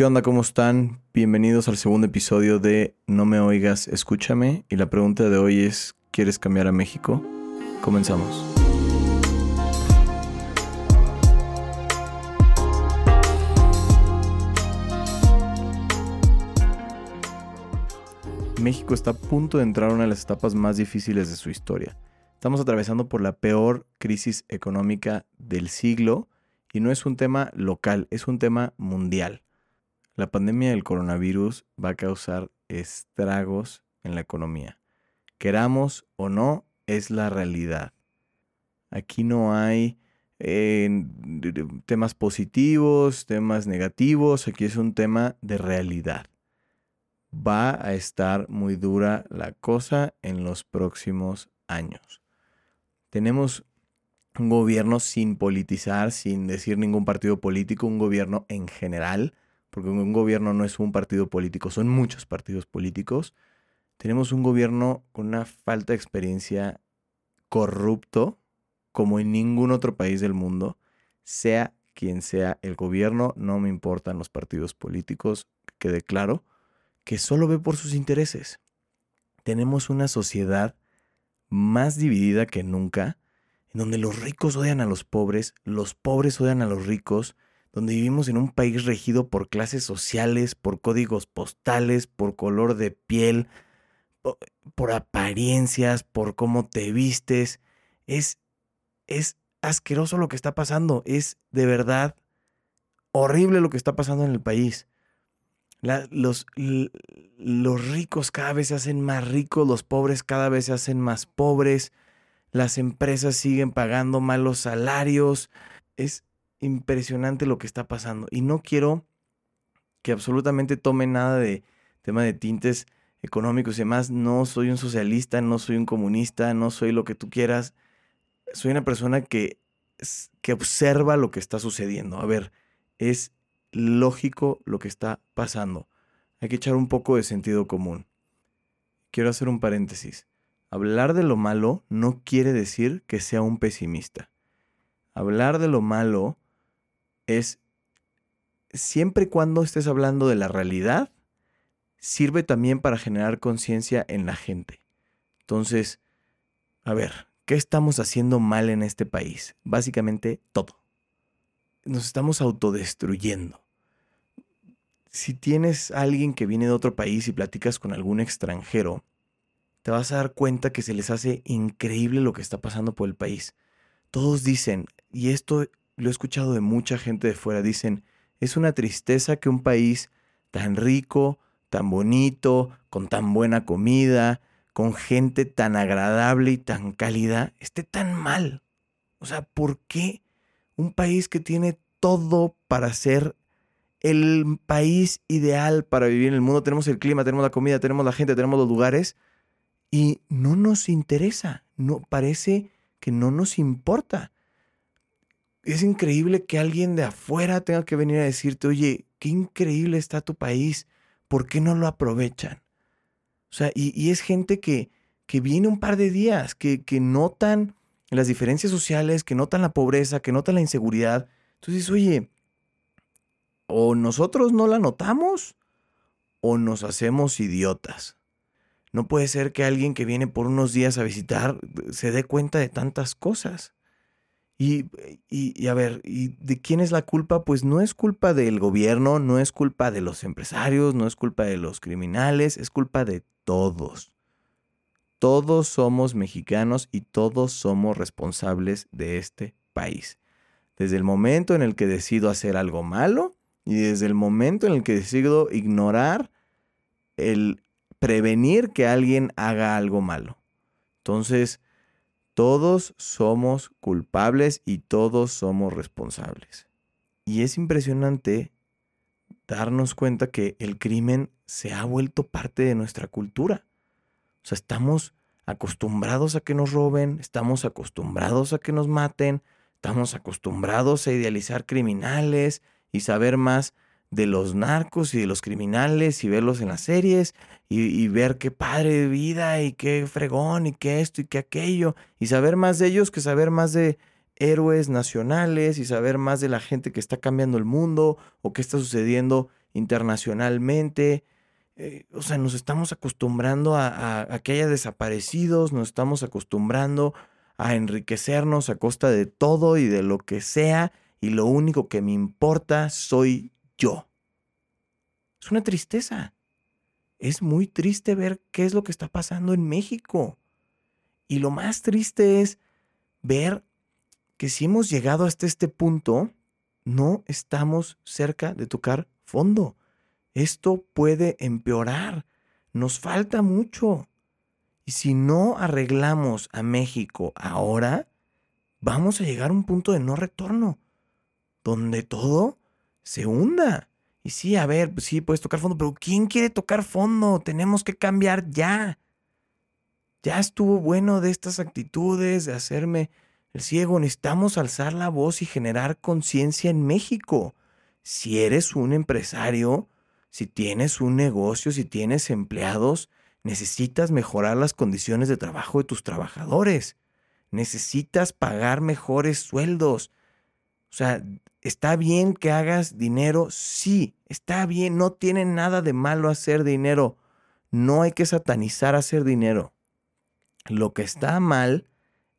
¿Qué onda? ¿Cómo están? Bienvenidos al segundo episodio de No me oigas, escúchame. Y la pregunta de hoy es, ¿quieres cambiar a México? Comenzamos. México está a punto de entrar a una de las etapas más difíciles de su historia. Estamos atravesando por la peor crisis económica del siglo y no es un tema local, es un tema mundial. La pandemia del coronavirus va a causar estragos en la economía. Queramos o no, es la realidad. Aquí no hay eh, temas positivos, temas negativos, aquí es un tema de realidad. Va a estar muy dura la cosa en los próximos años. Tenemos un gobierno sin politizar, sin decir ningún partido político, un gobierno en general, porque un gobierno no es un partido político, son muchos partidos políticos. Tenemos un gobierno con una falta de experiencia corrupto, como en ningún otro país del mundo, sea quien sea el gobierno, no me importan los partidos políticos, que quede claro, que solo ve por sus intereses. Tenemos una sociedad más dividida que nunca, en donde los ricos odian a los pobres, los pobres odian a los ricos, donde vivimos en un país regido por clases sociales, por códigos postales, por color de piel, por, apariencias, por cómo te vistes. Es, es asqueroso lo que está pasando, es de verdad horrible lo que está pasando en el país. los, los ricos cada vez se hacen más ricos, los pobres cada vez se hacen más pobres las empresas siguen pagando malos salarios. Es impresionante lo que está pasando. Y no quiero que absolutamente tome nada de tema de tintes económicos y demás. No soy un socialista, no soy un comunista, no soy lo que tú quieras. Soy una persona que, que observa lo que está sucediendo. A ver, es lógico lo que está pasando. Hay que echar un poco de sentido común. Quiero hacer un paréntesis. Hablar de lo malo no quiere decir que sea un pesimista. Hablar de lo malo es, siempre cuando estés hablando de la realidad, sirve también para generar conciencia en la gente. Entonces, a ver, ¿qué estamos haciendo mal en este país? Básicamente todo. Nos estamos autodestruyendo. Si tienes alguien que viene de otro país y platicas con algún extranjero, te vas a dar cuenta que se les hace increíble lo que está pasando por el país. Todos dicen, y esto lo he escuchado de mucha gente de fuera, dicen, es una tristeza que un país tan rico, tan bonito, con tan buena comida, con gente tan agradable y tan cálida, esté tan mal. O sea, ¿por qué un país que tiene todo para ser el país ideal para vivir en el mundo? Tenemos el clima, tenemos la comida, tenemos la gente, tenemos los lugares y no nos interesa, no parece que no nos importa. Es increíble que alguien de afuera tenga que venir a decirte, oye, qué increíble está tu país, ¿por qué no lo aprovechan? O sea, y, es gente que, que viene un par de días, que, que notan las diferencias sociales, que notan la pobreza, que notan la inseguridad. Entonces, oye, o nosotros no la notamos o nos hacemos idiotas. No puede ser que alguien que viene por unos días a visitar eh, se dé cuenta de tantas cosas. Y, y, a ver, ¿y de quién es la culpa? Pues no es culpa del gobierno, no es culpa de los empresarios, no es culpa de los criminales, es culpa de todos. Todos somos mexicanos y todos somos responsables de este país. Desde el momento en el que decido hacer algo malo y desde el momento en el que decido ignorar el prevenir que alguien haga algo malo. Entonces, todos somos culpables y todos somos responsables. Y es impresionante darnos cuenta que el crimen se ha vuelto parte de nuestra cultura. O sea, estamos acostumbrados a que nos roben, estamos acostumbrados a que nos maten, estamos acostumbrados a idealizar criminales y saber más de los narcos y de los criminales y verlos en las series y, ver qué padre de vida y qué fregón y qué esto y qué aquello y saber más de ellos que saber más de héroes nacionales y saber más de la gente que está cambiando el mundo o qué está sucediendo internacionalmente. Eh, o sea, nos estamos acostumbrando a, a, que haya desaparecidos, nos estamos acostumbrando a enriquecernos a costa de todo y de lo que sea, y lo único que me importa soy yo. Es una tristeza. Es muy triste ver qué es lo que está pasando en México. Y lo más triste es ver que si hemos llegado hasta este punto, no estamos cerca de tocar fondo. Esto puede empeorar. Nos falta mucho. Y si no arreglamos a México ahora, vamos a llegar a un punto de no retorno, donde todo se hunda. Y sí, a ver, sí, puedes tocar fondo, pero ¿quién quiere tocar fondo? Tenemos que cambiar ya. Ya estuvo bueno de estas actitudes, de hacerme el ciego. Necesitamos alzar la voz y generar conciencia en México. Si eres un empresario, si tienes un negocio, si tienes empleados, necesitas mejorar las condiciones de trabajo de tus trabajadores. Necesitas pagar mejores sueldos. O sea, ¿está bien que hagas dinero? Sí, está bien, no tiene nada de malo hacer dinero. No hay que satanizar hacer dinero. Lo que está mal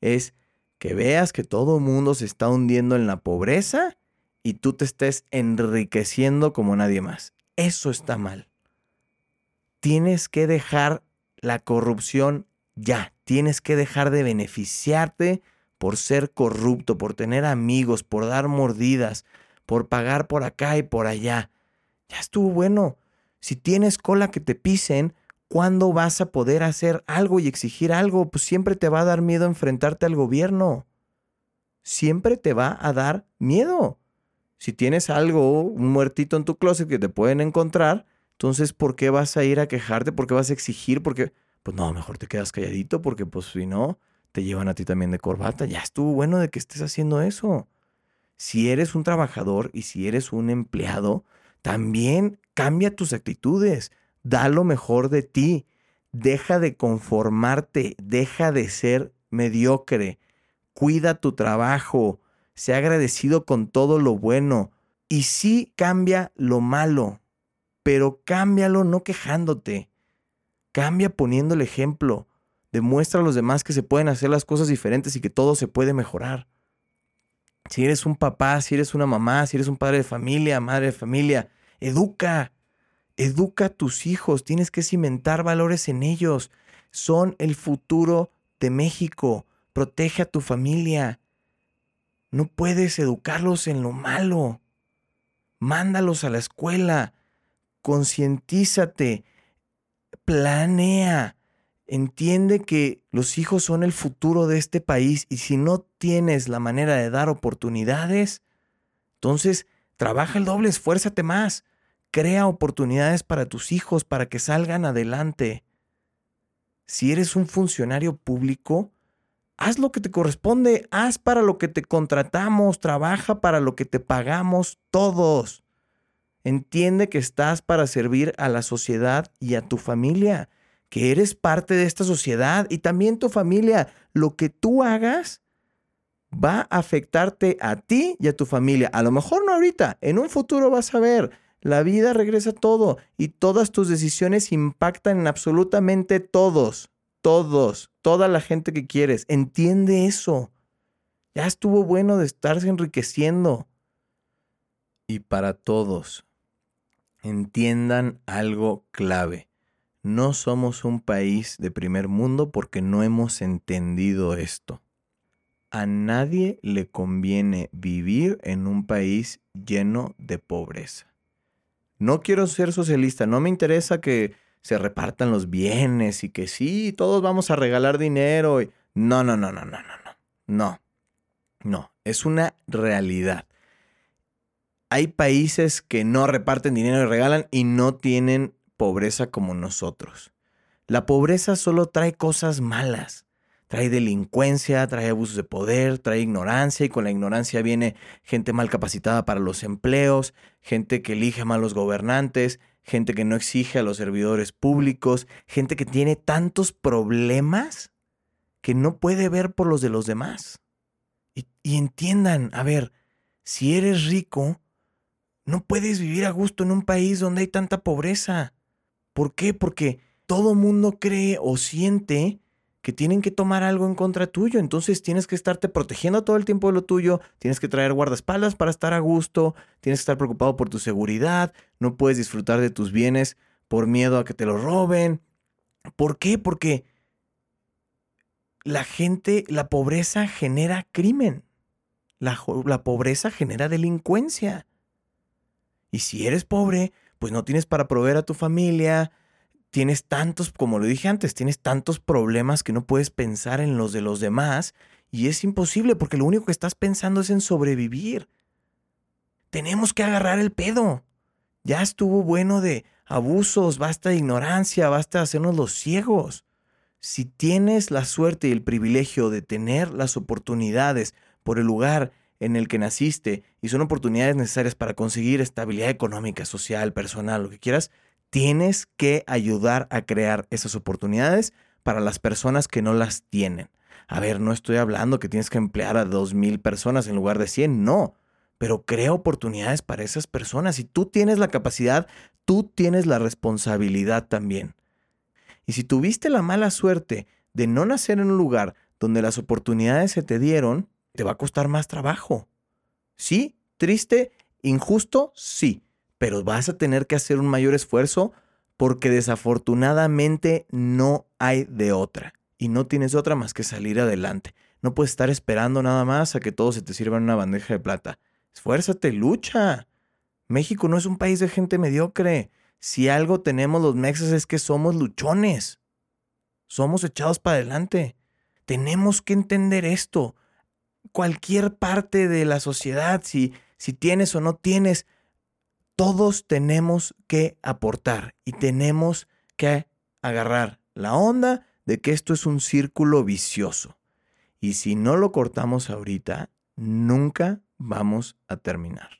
es que veas que todo el mundo se está hundiendo en la pobreza y tú te estés enriqueciendo como nadie más. Eso está mal. Tienes que dejar la corrupción ya. Tienes que dejar de beneficiarte por ser corrupto, por tener amigos, por dar mordidas, por pagar por acá y por allá. Ya estuvo bueno. Si tienes cola que te pisen, ¿cuándo vas a poder hacer algo y exigir algo? Pues siempre te va a dar miedo enfrentarte al gobierno. Siempre te va a dar miedo. Si tienes algo, un muertito en tu closet que te pueden encontrar, entonces ¿por qué vas a ir a quejarte? ¿Por qué vas a exigir? Porque, pues no, mejor te quedas calladito porque pues si no, te llevan a ti también de corbata. Ya estuvo bueno de que estés haciendo eso. Si eres un trabajador y si eres un empleado, también cambia tus actitudes. Da lo mejor de ti. Deja de conformarte. Deja de ser mediocre. Cuida tu trabajo. Sea agradecido con todo lo bueno. Y sí cambia lo malo. Pero cámbialo no quejándote. Cambia poniendo el ejemplo. Demuestra a los demás que se pueden hacer las cosas diferentes y que todo se puede mejorar. Si eres un papá, si eres una mamá, si eres un padre de familia, madre de familia, educa. Educa a tus hijos. Tienes que cimentar valores en ellos. Son el futuro de México. Protege a tu familia. No puedes educarlos en lo malo. Mándalos a la escuela. Concientízate. Planea. Entiende que los hijos son el futuro de este país y si no tienes la manera de dar oportunidades, entonces trabaja el doble, esfuérzate más, crea oportunidades para tus hijos para que salgan adelante. Si eres un funcionario público, haz lo que te corresponde, haz para lo que te contratamos, trabaja para lo que te pagamos todos. Entiende que estás para servir a la sociedad y a tu familia que eres parte de esta sociedad y también tu familia. Lo que tú hagas va a afectarte a ti y a tu familia. A lo mejor no ahorita, en un futuro vas a ver. La vida regresa todo y todas tus decisiones impactan en absolutamente todos, todos, toda la gente que quieres. Entiende eso. Ya estuvo bueno de estarse enriqueciendo. Y para todos, entiendan algo clave no somos un país de primer mundo porque no hemos entendido esto. A nadie le conviene vivir en un país lleno de pobreza. No quiero ser socialista, no me interesa que se repartan los bienes y que sí, todos vamos a regalar dinero. No, no, no, no, no, no, no. No, no, es una realidad. Hay países que no reparten dinero y regalan y no tienen pobreza como nosotros. La pobreza solo trae cosas malas. Trae delincuencia, trae abusos de poder, trae ignorancia y con la ignorancia viene gente mal capacitada para los empleos, gente que elige malos gobernantes, gente que no exige a los servidores públicos, gente que tiene tantos problemas que no puede ver por los de los demás. Y entiendan, a ver, si eres rico, No puedes vivir a gusto en un país donde hay tanta pobreza. ¿Por qué? Porque todo mundo cree o siente que tienen que tomar algo en contra tuyo. Entonces tienes que estarte protegiendo todo el tiempo de lo tuyo, tienes que traer guardaespaldas para estar a gusto, tienes que estar preocupado por tu seguridad, no puedes disfrutar de tus bienes por miedo a que te lo roben. ¿Por qué? Porque la gente, la pobreza genera crimen. La, la, pobreza genera delincuencia. Y si eres pobre, pues no tienes para proveer a tu familia, tienes tantos, como lo dije antes, tienes tantos problemas que no puedes pensar en los de los demás y es imposible porque lo único que estás pensando es en sobrevivir. Tenemos que agarrar el pedo. Ya estuvo bueno de abusos, basta de ignorancia, basta de hacernos los ciegos. Si tienes la suerte y el privilegio de tener las oportunidades por el lugar en el que naciste y son oportunidades necesarias para conseguir estabilidad económica, social, personal, lo que quieras, tienes que ayudar a crear esas oportunidades para las personas que no las tienen. A ver, no estoy hablando que tienes que emplear a dos mil personas en lugar de 100, no, pero crea oportunidades para esas personas. Si tú tienes la capacidad, tú tienes la responsabilidad también. Y si tuviste la mala suerte de no nacer en un lugar donde las oportunidades se te dieron, te va a costar más trabajo. Sí, triste, injusto, sí, pero vas a tener que hacer un mayor esfuerzo porque desafortunadamente no hay de otra. Y no tienes otra más que salir adelante. No puedes estar esperando nada más a que todo se te sirva en una bandeja de plata. Esfuérzate, lucha. México no es un país de gente mediocre. Si algo tenemos los mexas es que somos luchones. Somos echados para adelante. Tenemos que entender esto cualquier parte de la sociedad, si, si tienes o no tienes, todos tenemos que aportar y tenemos que agarrar la onda de que esto es un círculo vicioso. Y si no lo cortamos ahorita, nunca vamos a terminar.